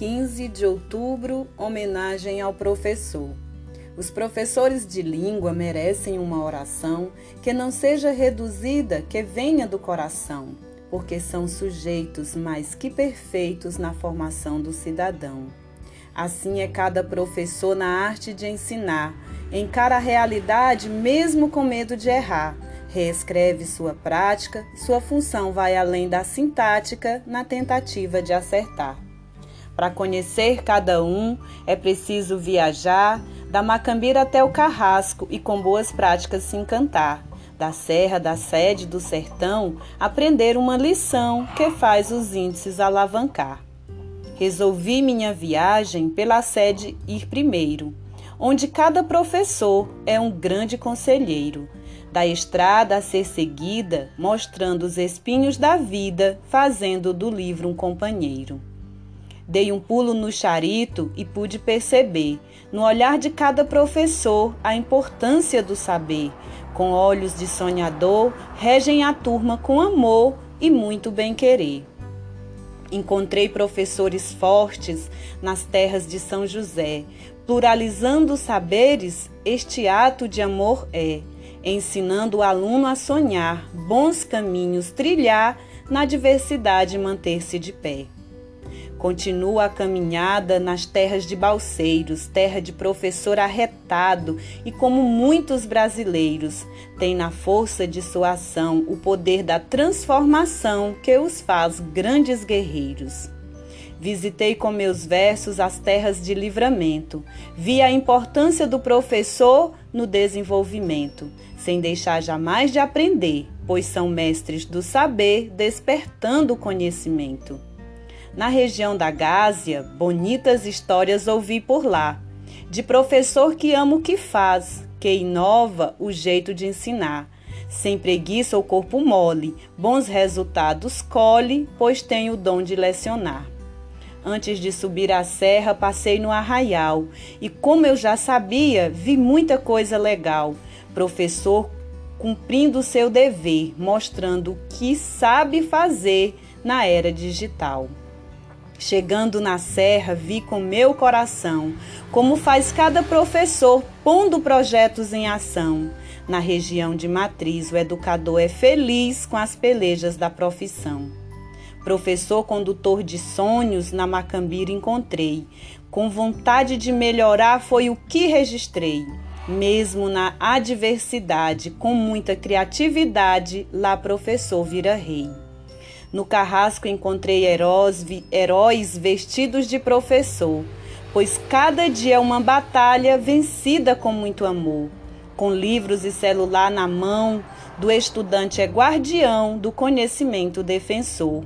15 de outubro, homenagem ao professor. Os professores de língua merecem uma oração que não seja reduzida, que venha do coração, porque são sujeitos mais que perfeitos na formação do cidadão. Assim é cada professor na arte de ensinar, encara a realidade mesmo com medo de errar reescreve sua prática, sua função vai além da sintática na tentativa de acertar. Para conhecer cada um, é preciso viajar da Macambira até o Carrasco e com boas práticas se encantar. Da serra, da sede, do sertão, aprender uma lição que faz os índices alavancar. Resolvi minha viagem pela sede ir primeiro, onde cada professor é um grande conselheiro da estrada a ser seguida, mostrando os espinhos da vida, fazendo do livro um companheiro. Dei um pulo no charito e pude perceber, no olhar de cada professor, a importância do saber. Com olhos de sonhador, regem a turma com amor e muito bem-querer. Encontrei professores fortes nas terras de São José. Pluralizando saberes, este ato de amor é ensinando o aluno a sonhar, bons caminhos trilhar, na diversidade manter-se de pé. Continua a caminhada nas terras de balseiros, terra de professor arretado e, como muitos brasileiros, tem na força de sua ação o poder da transformação que os faz grandes guerreiros. Visitei com meus versos as terras de livramento. Vi a importância do professor no desenvolvimento, sem deixar jamais de aprender, pois são mestres do saber, despertando o conhecimento. Na região da Gásia, bonitas histórias ouvi por lá, de professor que ama o que faz, que inova o jeito de ensinar. Sem preguiça ou corpo mole, bons resultados colhe, pois tem o dom de lecionar. Antes de subir a serra, passei no arraial e, como eu já sabia, vi muita coisa legal. Professor cumprindo seu dever, mostrando o que sabe fazer na era digital. Chegando na serra, vi com meu coração como faz cada professor pondo projetos em ação. Na região de matriz, o educador é feliz com as pelejas da profissão. Professor condutor de sonhos na Macambira encontrei. Com vontade de melhorar foi o que registrei. Mesmo na adversidade, com muita criatividade, lá professor vira rei. No carrasco encontrei heróis, heróis vestidos de professor, pois cada dia é uma batalha vencida com muito amor. Com livros e celular na mão, do estudante é guardião, do conhecimento defensor.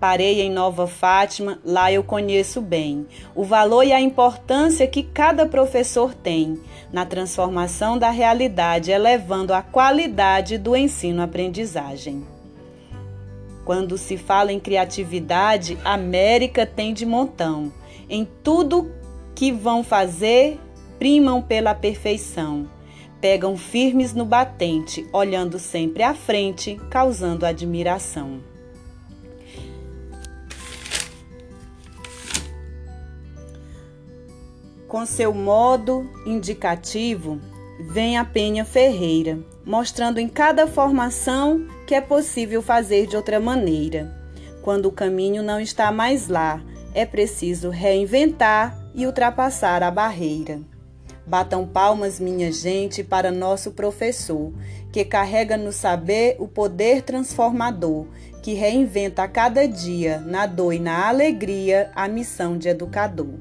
Parei em Nova Fátima, lá eu conheço bem o valor e a importância que cada professor tem na transformação da realidade, elevando a qualidade do ensino-aprendizagem. Quando se fala em criatividade, América tem de montão. Em tudo que vão fazer, primam pela perfeição. Pegam firmes no batente, olhando sempre à frente, causando admiração. Com seu modo indicativo, vem a Penha Ferreira, mostrando em cada formação que é possível fazer de outra maneira. Quando o caminho não está mais lá, é preciso reinventar e ultrapassar a barreira. Batam palmas, minha gente, para nosso professor, que carrega no saber o poder transformador, que reinventa a cada dia, na dor e na alegria, a missão de educador.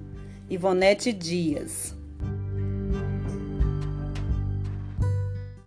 Ivonete Dias.